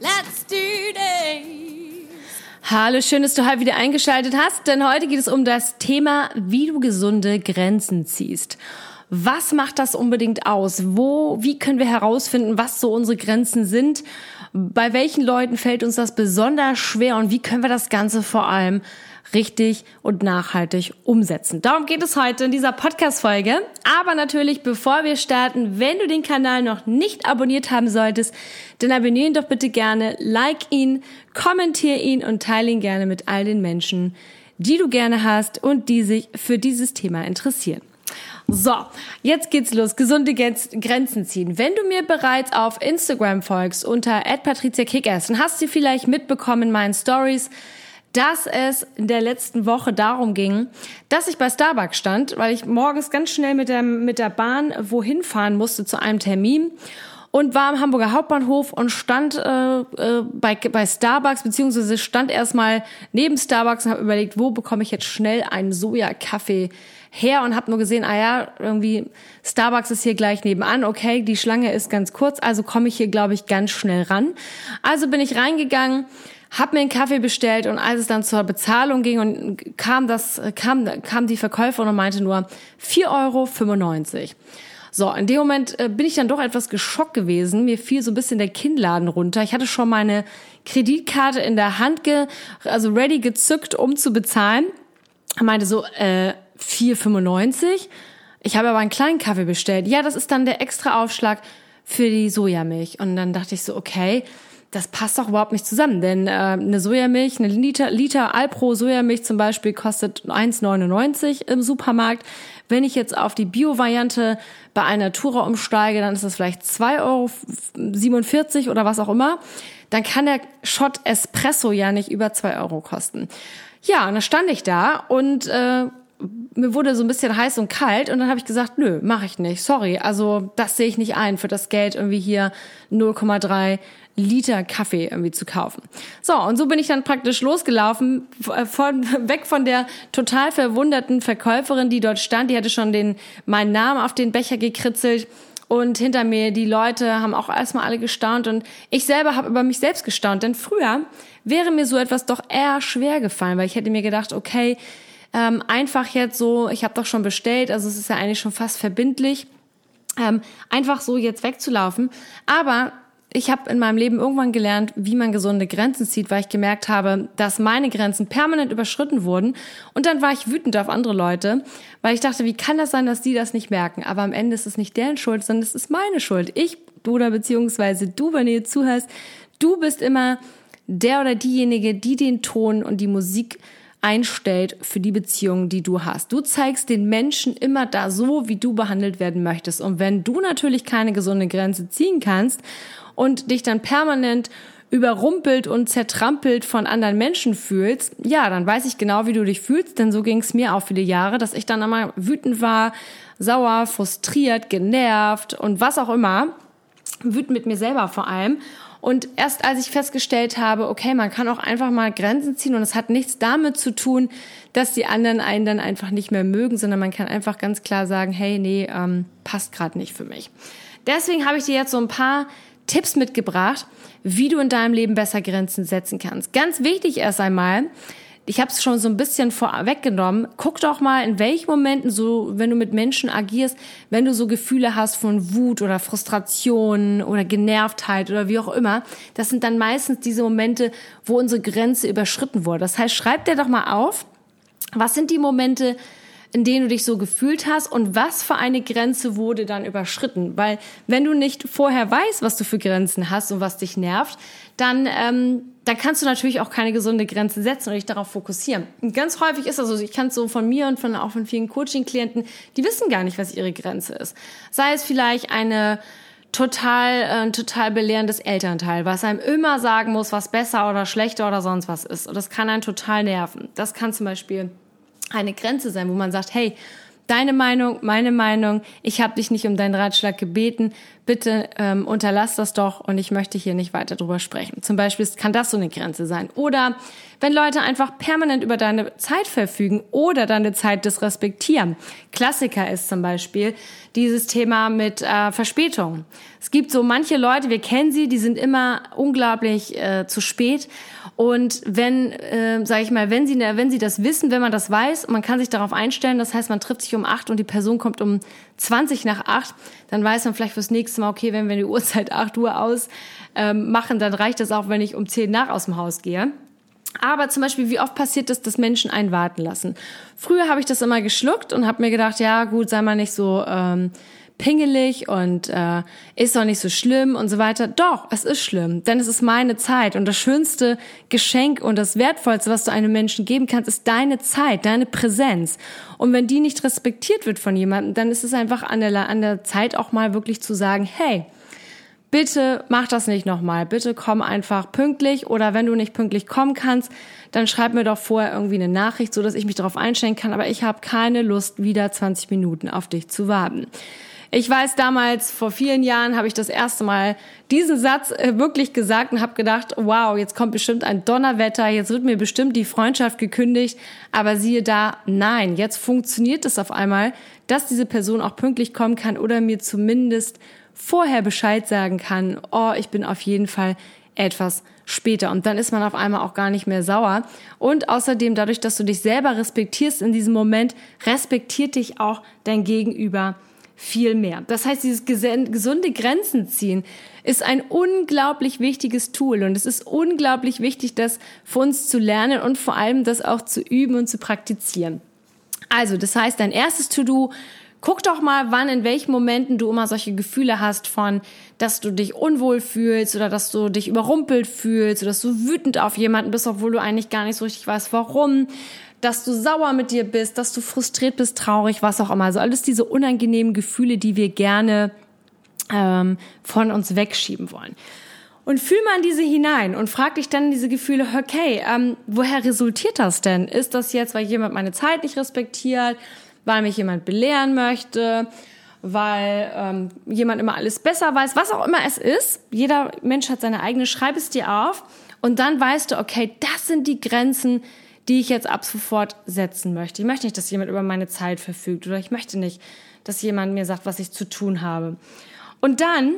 let's do this! Hallo, schön, dass du heute wieder eingeschaltet hast, denn heute geht es um das Thema, wie du gesunde Grenzen ziehst. Was macht das unbedingt aus? Wo, wie können wir herausfinden, was so unsere Grenzen sind? Bei welchen Leuten fällt uns das besonders schwer und wie können wir das Ganze vor allem richtig und nachhaltig umsetzen. Darum geht es heute in dieser Podcast-Folge. Aber natürlich, bevor wir starten, wenn du den Kanal noch nicht abonniert haben solltest, dann abonniere ihn doch bitte gerne, like ihn, kommentiere ihn und teile ihn gerne mit all den Menschen, die du gerne hast und die sich für dieses Thema interessieren. So, jetzt geht's los. Gesunde Grenzen ziehen. Wenn du mir bereits auf Instagram folgst unter @patriziakickass, dann hast du vielleicht mitbekommen in meinen Stories, dass es in der letzten Woche darum ging, dass ich bei Starbucks stand, weil ich morgens ganz schnell mit der, mit der Bahn wohin fahren musste zu einem Termin und war am Hamburger Hauptbahnhof und stand äh, äh, bei, bei Starbucks, beziehungsweise stand erstmal neben Starbucks und habe überlegt, wo bekomme ich jetzt schnell einen Soja-Kaffee her und habe nur gesehen, ah ja, irgendwie Starbucks ist hier gleich nebenan, okay, die Schlange ist ganz kurz, also komme ich hier, glaube ich, ganz schnell ran. Also bin ich reingegangen, habe mir einen Kaffee bestellt und als es dann zur Bezahlung ging und kam das, kam, kam die Verkäuferin und meinte nur 4,95 Euro. So, in dem Moment äh, bin ich dann doch etwas geschockt gewesen. Mir fiel so ein bisschen der Kinnladen runter. Ich hatte schon meine Kreditkarte in der Hand, ge, also ready gezückt, um zu bezahlen. Er meinte so, äh, 4,95. Ich habe aber einen kleinen Kaffee bestellt. Ja, das ist dann der extra Aufschlag für die Sojamilch. Und dann dachte ich so, okay, das passt doch überhaupt nicht zusammen, denn äh, eine Sojamilch, eine Liter, Liter Alpro Sojamilch zum Beispiel kostet 1,99 im Supermarkt. Wenn ich jetzt auf die Bio-Variante bei Alnatura umsteige, dann ist das vielleicht 2,47 Euro oder was auch immer. Dann kann der Shot Espresso ja nicht über 2 Euro kosten. Ja, und dann stand ich da und äh, mir wurde so ein bisschen heiß und kalt und dann habe ich gesagt, nö, mache ich nicht. Sorry, also das sehe ich nicht ein, für das Geld irgendwie hier 0,3 Liter Kaffee irgendwie zu kaufen. So, und so bin ich dann praktisch losgelaufen, äh, von, weg von der total verwunderten Verkäuferin, die dort stand. Die hatte schon den, meinen Namen auf den Becher gekritzelt. Und hinter mir, die Leute haben auch erstmal alle gestaunt und ich selber habe über mich selbst gestaunt. Denn früher wäre mir so etwas doch eher schwer gefallen, weil ich hätte mir gedacht, okay, ähm, einfach jetzt so, ich habe doch schon bestellt, also es ist ja eigentlich schon fast verbindlich, ähm, einfach so jetzt wegzulaufen. Aber ich habe in meinem Leben irgendwann gelernt, wie man gesunde Grenzen zieht, weil ich gemerkt habe, dass meine Grenzen permanent überschritten wurden. Und dann war ich wütend auf andere Leute, weil ich dachte, wie kann das sein, dass die das nicht merken? Aber am Ende ist es nicht deren Schuld, sondern es ist meine Schuld. Ich, oder beziehungsweise du, wenn du jetzt zuhörst, du bist immer der oder diejenige, die den Ton und die Musik einstellt für die Beziehung, die du hast. Du zeigst den Menschen immer da so, wie du behandelt werden möchtest. Und wenn du natürlich keine gesunde Grenze ziehen kannst und dich dann permanent überrumpelt und zertrampelt von anderen Menschen fühlst, ja, dann weiß ich genau, wie du dich fühlst, denn so ging es mir auch viele Jahre, dass ich dann immer wütend war, sauer, frustriert, genervt und was auch immer, wütend mit mir selber vor allem und erst als ich festgestellt habe, okay, man kann auch einfach mal Grenzen ziehen und es hat nichts damit zu tun, dass die anderen einen dann einfach nicht mehr mögen, sondern man kann einfach ganz klar sagen, hey, nee, ähm, passt gerade nicht für mich. Deswegen habe ich dir jetzt so ein paar Tipps mitgebracht, wie du in deinem Leben besser Grenzen setzen kannst. Ganz wichtig erst einmal, ich habe es schon so ein bisschen vorweggenommen. Guck doch mal, in welchen Momenten so, wenn du mit Menschen agierst, wenn du so Gefühle hast von Wut oder Frustration oder Genervtheit oder wie auch immer, das sind dann meistens diese Momente, wo unsere Grenze überschritten wurde. Das heißt, schreib dir doch mal auf, was sind die Momente, in denen du dich so gefühlt hast und was für eine Grenze wurde dann überschritten. Weil wenn du nicht vorher weißt, was du für Grenzen hast und was dich nervt, dann, ähm, dann kannst du natürlich auch keine gesunde Grenze setzen und dich darauf fokussieren. Und ganz häufig ist das so, ich kann es so von mir und von auch von vielen Coaching-Klienten, die wissen gar nicht, was ihre Grenze ist. Sei es vielleicht eine total, äh, total belehrendes Elternteil, was einem immer sagen muss, was besser oder schlechter oder sonst was ist. Und das kann einen total nerven. Das kann zum Beispiel eine Grenze sein, wo man sagt, hey, deine Meinung, meine Meinung, ich habe dich nicht um deinen Ratschlag gebeten, bitte ähm, unterlass das doch und ich möchte hier nicht weiter drüber sprechen. Zum Beispiel kann das so eine Grenze sein. Oder wenn Leute einfach permanent über deine Zeit verfügen oder deine Zeit disrespektieren. Klassiker ist zum Beispiel dieses Thema mit äh, Verspätung. Es gibt so manche Leute, wir kennen sie, die sind immer unglaublich äh, zu spät. Und wenn, äh, sage ich mal, wenn sie, wenn sie das wissen, wenn man das weiß, man kann sich darauf einstellen, das heißt, man trifft sich um acht und die Person kommt um 20 nach acht, dann weiß man vielleicht fürs nächste Mal, okay, wenn wir die Uhrzeit acht Uhr aus ähm, machen, dann reicht das auch, wenn ich um zehn nach aus dem Haus gehe. Aber zum Beispiel, wie oft passiert es, dass Menschen einen warten lassen? Früher habe ich das immer geschluckt und habe mir gedacht, ja gut, sei mal nicht so ähm, pingelig und äh, ist doch nicht so schlimm und so weiter. Doch, es ist schlimm, denn es ist meine Zeit und das schönste Geschenk und das wertvollste, was du einem Menschen geben kannst, ist deine Zeit, deine Präsenz. Und wenn die nicht respektiert wird von jemandem, dann ist es einfach an der, an der Zeit auch mal wirklich zu sagen, hey, bitte mach das nicht nochmal. Bitte komm einfach pünktlich oder wenn du nicht pünktlich kommen kannst, dann schreib mir doch vorher irgendwie eine Nachricht, so dass ich mich darauf einstellen kann. Aber ich habe keine Lust, wieder 20 Minuten auf dich zu warten. Ich weiß damals, vor vielen Jahren habe ich das erste Mal diesen Satz äh, wirklich gesagt und habe gedacht, wow, jetzt kommt bestimmt ein Donnerwetter, jetzt wird mir bestimmt die Freundschaft gekündigt. Aber siehe da, nein, jetzt funktioniert es auf einmal, dass diese Person auch pünktlich kommen kann oder mir zumindest vorher Bescheid sagen kann, oh, ich bin auf jeden Fall etwas später. Und dann ist man auf einmal auch gar nicht mehr sauer. Und außerdem, dadurch, dass du dich selber respektierst in diesem Moment, respektiert dich auch dein Gegenüber viel mehr. Das heißt, dieses gesunde Grenzen ziehen ist ein unglaublich wichtiges Tool und es ist unglaublich wichtig, das für uns zu lernen und vor allem das auch zu üben und zu praktizieren. Also, das heißt, dein erstes To-Do Guck doch mal, wann, in welchen Momenten du immer solche Gefühle hast von, dass du dich unwohl fühlst oder dass du dich überrumpelt fühlst oder dass du wütend auf jemanden bist, obwohl du eigentlich gar nicht so richtig weißt, warum dass du sauer mit dir bist, dass du frustriert bist, traurig, was auch immer. Also alles diese unangenehmen Gefühle, die wir gerne ähm, von uns wegschieben wollen. Und fühl mal in diese hinein und frag dich dann diese Gefühle, okay, ähm, woher resultiert das denn? Ist das jetzt, weil jemand meine Zeit nicht respektiert, weil mich jemand belehren möchte, weil ähm, jemand immer alles besser weiß, was auch immer es ist. Jeder Mensch hat seine eigene, schreib es dir auf und dann weißt du, okay, das sind die Grenzen, die ich jetzt ab sofort setzen möchte. Ich möchte nicht, dass jemand über meine Zeit verfügt oder ich möchte nicht, dass jemand mir sagt, was ich zu tun habe. Und dann,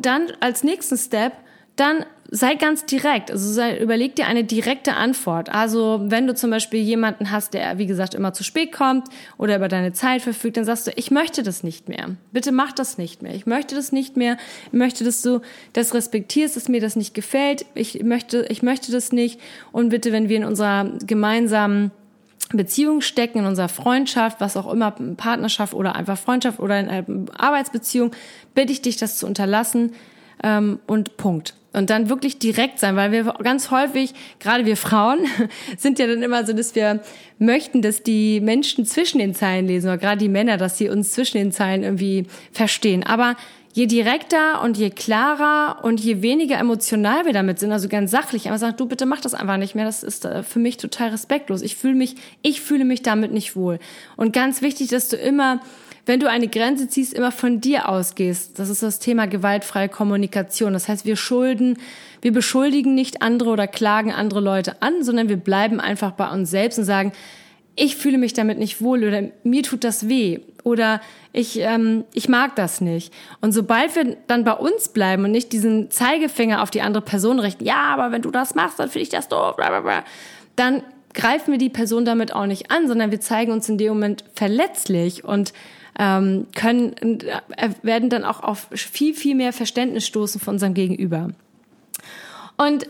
dann als nächsten Step, dann sei ganz direkt. Also sei, überleg dir eine direkte Antwort. Also wenn du zum Beispiel jemanden hast, der, wie gesagt, immer zu spät kommt oder über deine Zeit verfügt, dann sagst du, ich möchte das nicht mehr. Bitte mach das nicht mehr. Ich möchte das nicht mehr. Ich möchte, dass du das respektierst, dass mir das nicht gefällt. Ich möchte, ich möchte das nicht. Und bitte, wenn wir in unserer gemeinsamen Beziehung stecken, in unserer Freundschaft, was auch immer, Partnerschaft oder einfach Freundschaft oder in einer Arbeitsbeziehung, bitte ich dich, das zu unterlassen ähm, und Punkt. Und dann wirklich direkt sein, weil wir ganz häufig, gerade wir Frauen, sind ja dann immer so, dass wir möchten, dass die Menschen zwischen den Zeilen lesen, oder gerade die Männer, dass sie uns zwischen den Zeilen irgendwie verstehen. Aber je direkter und je klarer und je weniger emotional wir damit sind, also ganz sachlich, aber sagt, du bitte mach das einfach nicht mehr, das ist äh, für mich total respektlos. Ich fühle mich, ich fühle mich damit nicht wohl. Und ganz wichtig, dass du immer wenn du eine Grenze ziehst, immer von dir ausgehst. Das ist das Thema gewaltfreie Kommunikation. Das heißt, wir schulden, wir beschuldigen nicht andere oder klagen andere Leute an, sondern wir bleiben einfach bei uns selbst und sagen, ich fühle mich damit nicht wohl oder mir tut das weh oder ich, ähm, ich mag das nicht. Und sobald wir dann bei uns bleiben und nicht diesen Zeigefinger auf die andere Person richten, ja, aber wenn du das machst, dann finde ich das doof, blablabla, dann greifen wir die Person damit auch nicht an, sondern wir zeigen uns in dem Moment verletzlich und ähm, können, äh, werden dann auch auf viel, viel mehr Verständnis stoßen von unserem Gegenüber. Und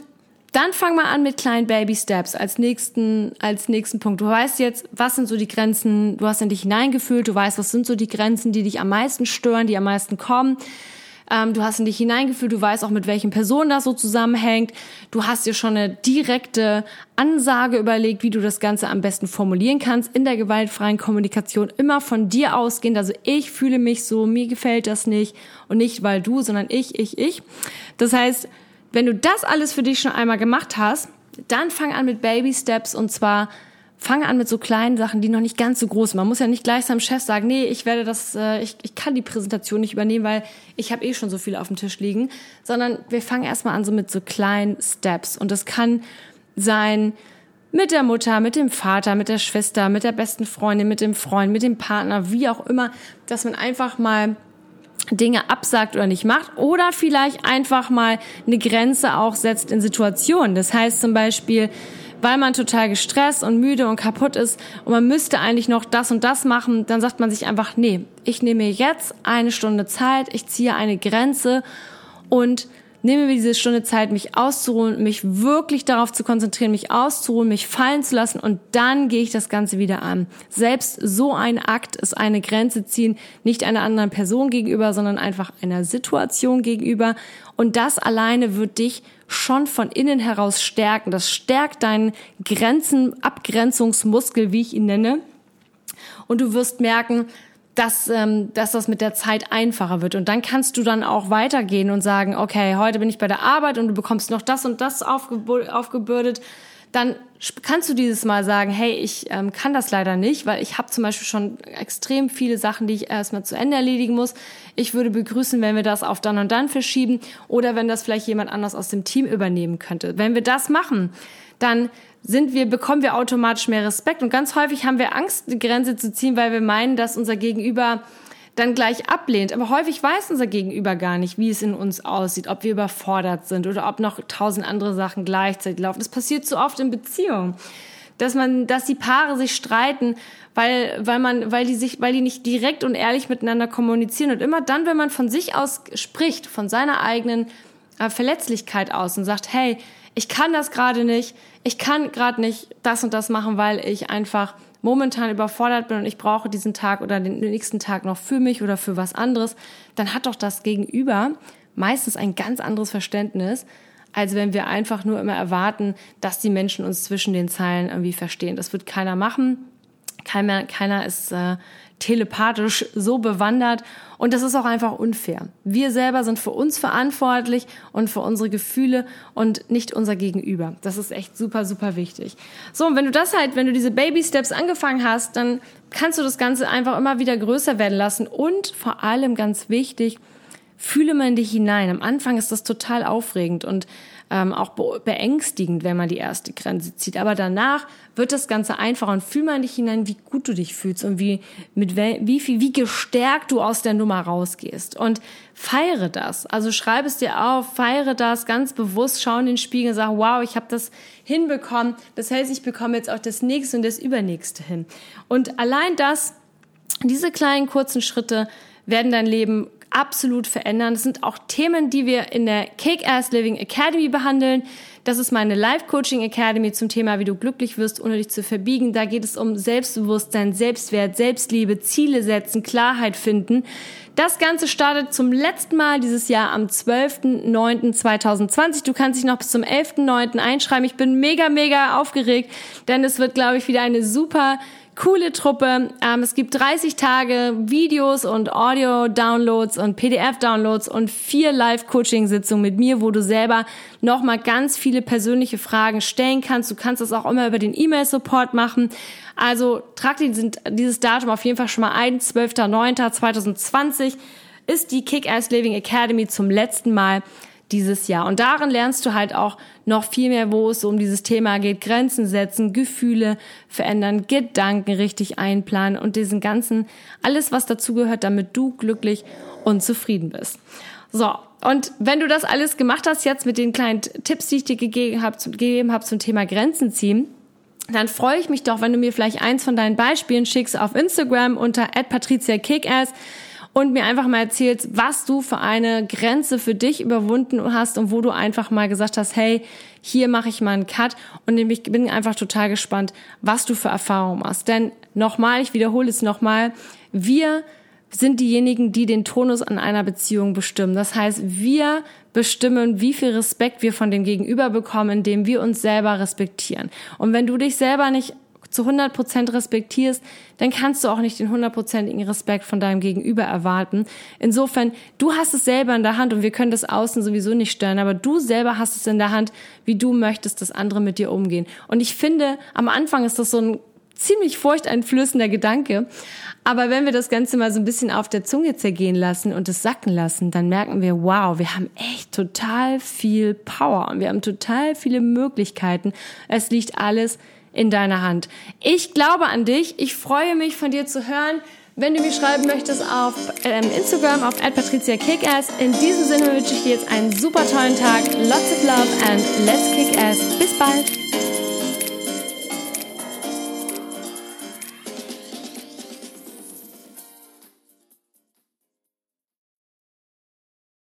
dann fang mal an mit kleinen Baby Steps als nächsten, als nächsten Punkt. Du weißt jetzt, was sind so die Grenzen, du hast in dich hineingefühlt, du weißt, was sind so die Grenzen, die dich am meisten stören, die am meisten kommen. Ähm, du hast in dich hineingefühlt, du weißt auch, mit welchen Personen das so zusammenhängt. Du hast dir schon eine direkte Ansage überlegt, wie du das Ganze am besten formulieren kannst. In der gewaltfreien Kommunikation immer von dir ausgehend. Also ich fühle mich so, mir gefällt das nicht. Und nicht weil du, sondern ich, ich, ich. Das heißt, wenn du das alles für dich schon einmal gemacht hast, dann fang an mit Baby Steps und zwar fange an mit so kleinen Sachen, die noch nicht ganz so groß sind. Man muss ja nicht gleich seinem Chef sagen, nee, ich werde das, äh, ich, ich kann die Präsentation nicht übernehmen, weil ich habe eh schon so viel auf dem Tisch liegen, sondern wir fangen erstmal an so mit so kleinen Steps und das kann sein mit der Mutter, mit dem Vater, mit der Schwester, mit der besten Freundin, mit dem Freund, mit dem Partner, wie auch immer, dass man einfach mal Dinge absagt oder nicht macht oder vielleicht einfach mal eine Grenze auch setzt in Situationen. Das heißt zum Beispiel, weil man total gestresst und müde und kaputt ist und man müsste eigentlich noch das und das machen, dann sagt man sich einfach, nee, ich nehme jetzt eine Stunde Zeit, ich ziehe eine Grenze und nehme mir diese Stunde Zeit, mich auszuruhen, mich wirklich darauf zu konzentrieren, mich auszuruhen, mich fallen zu lassen und dann gehe ich das Ganze wieder an. Selbst so ein Akt ist eine Grenze ziehen, nicht einer anderen Person gegenüber, sondern einfach einer Situation gegenüber. Und das alleine wird dich schon von innen heraus stärken. Das stärkt deinen Grenzen, Abgrenzungsmuskel, wie ich ihn nenne. Und du wirst merken, dass, ähm, dass das mit der Zeit einfacher wird. Und dann kannst du dann auch weitergehen und sagen, okay, heute bin ich bei der Arbeit und du bekommst noch das und das aufgebürdet. Dann kannst du dieses Mal sagen, hey, ich ähm, kann das leider nicht, weil ich habe zum Beispiel schon extrem viele Sachen, die ich erstmal zu Ende erledigen muss. Ich würde begrüßen, wenn wir das auf dann und dann verschieben oder wenn das vielleicht jemand anders aus dem Team übernehmen könnte. Wenn wir das machen, dann sind wir, bekommen wir automatisch mehr Respekt. Und ganz häufig haben wir Angst, die Grenze zu ziehen, weil wir meinen, dass unser Gegenüber dann gleich ablehnt. Aber häufig weiß unser Gegenüber gar nicht, wie es in uns aussieht, ob wir überfordert sind oder ob noch tausend andere Sachen gleichzeitig laufen. Das passiert so oft in Beziehungen, dass man, dass die Paare sich streiten, weil, weil man, weil die sich, weil die nicht direkt und ehrlich miteinander kommunizieren. Und immer dann, wenn man von sich aus spricht, von seiner eigenen äh, Verletzlichkeit aus und sagt, hey, ich kann das gerade nicht, ich kann gerade nicht das und das machen, weil ich einfach momentan überfordert bin und ich brauche diesen Tag oder den nächsten Tag noch für mich oder für was anderes, dann hat doch das Gegenüber meistens ein ganz anderes Verständnis, als wenn wir einfach nur immer erwarten, dass die Menschen uns zwischen den Zeilen irgendwie verstehen. Das wird keiner machen. Keiner, keiner ist äh, telepathisch so bewandert und das ist auch einfach unfair. Wir selber sind für uns verantwortlich und für unsere Gefühle und nicht unser Gegenüber. Das ist echt super, super wichtig. So, und wenn du das halt, wenn du diese Baby Steps angefangen hast, dann kannst du das Ganze einfach immer wieder größer werden lassen und vor allem ganz wichtig, fühle mal in dich hinein. Am Anfang ist das total aufregend und ähm, auch beängstigend, wenn man die erste Grenze zieht. Aber danach wird das Ganze einfacher und fühl mal in dich hinein, wie gut du dich fühlst und wie, mit wie viel, wie gestärkt du aus der Nummer rausgehst. Und feiere das. Also schreib es dir auf, feiere das ganz bewusst, schau in den Spiegel und sag, wow, ich habe das hinbekommen. Das heißt, ich bekomme jetzt auch das nächste und das übernächste hin. Und allein das, diese kleinen kurzen Schritte werden dein Leben absolut verändern. Das sind auch Themen, die wir in der Cake-Ass Living Academy behandeln. Das ist meine Life-Coaching Academy zum Thema, wie du glücklich wirst, ohne dich zu verbiegen. Da geht es um Selbstbewusstsein, Selbstwert, Selbstliebe, Ziele setzen, Klarheit finden. Das Ganze startet zum letzten Mal dieses Jahr am 12.09.2020. Du kannst dich noch bis zum 11.09. einschreiben. Ich bin mega, mega aufgeregt, denn es wird, glaube ich, wieder eine super coole Truppe. Ähm, es gibt 30 Tage Videos und Audio-Downloads und PDF-Downloads und vier Live-Coaching-Sitzungen mit mir, wo du selber nochmal ganz viele persönliche Fragen stellen kannst. Du kannst das auch immer über den E-Mail-Support machen. Also trag dieses Datum auf jeden Fall schon mal ein. 12.09.2020 ist die Kick-Ass Living Academy zum letzten Mal dieses Jahr. Und darin lernst du halt auch noch viel mehr, wo es um dieses Thema geht. Grenzen setzen, Gefühle verändern, Gedanken richtig einplanen und diesen ganzen, alles was dazugehört, damit du glücklich und zufrieden bist. So. Und wenn du das alles gemacht hast, jetzt mit den kleinen Tipps, die ich dir gegeben habe, gegeben habe zum Thema Grenzen ziehen, dann freue ich mich doch, wenn du mir vielleicht eins von deinen Beispielen schickst auf Instagram unter @patriziakickass und mir einfach mal erzählst, was du für eine Grenze für dich überwunden hast und wo du einfach mal gesagt hast, hey, hier mache ich mal einen Cut und ich bin einfach total gespannt, was du für Erfahrungen machst. Denn nochmal, ich wiederhole es nochmal, wir sind diejenigen, die den Tonus an einer Beziehung bestimmen. Das heißt, wir bestimmen, wie viel Respekt wir von dem Gegenüber bekommen, indem wir uns selber respektieren. Und wenn du dich selber nicht zu 100 Prozent respektierst, dann kannst du auch nicht den hundertprozentigen Respekt von deinem Gegenüber erwarten. Insofern, du hast es selber in der Hand und wir können das Außen sowieso nicht steuern, aber du selber hast es in der Hand, wie du möchtest, dass andere mit dir umgehen. Und ich finde, am Anfang ist das so ein ziemlich furchteinflößender Gedanke. Aber wenn wir das Ganze mal so ein bisschen auf der Zunge zergehen lassen und es sacken lassen, dann merken wir, wow, wir haben echt total viel Power und wir haben total viele Möglichkeiten. Es liegt alles in deiner Hand. Ich glaube an dich. Ich freue mich von dir zu hören. Wenn du mir schreiben möchtest auf ähm, Instagram auf @patriziakickass. In diesem Sinne wünsche ich dir jetzt einen super tollen Tag. Lots of love and let's kick ass. Bis bald.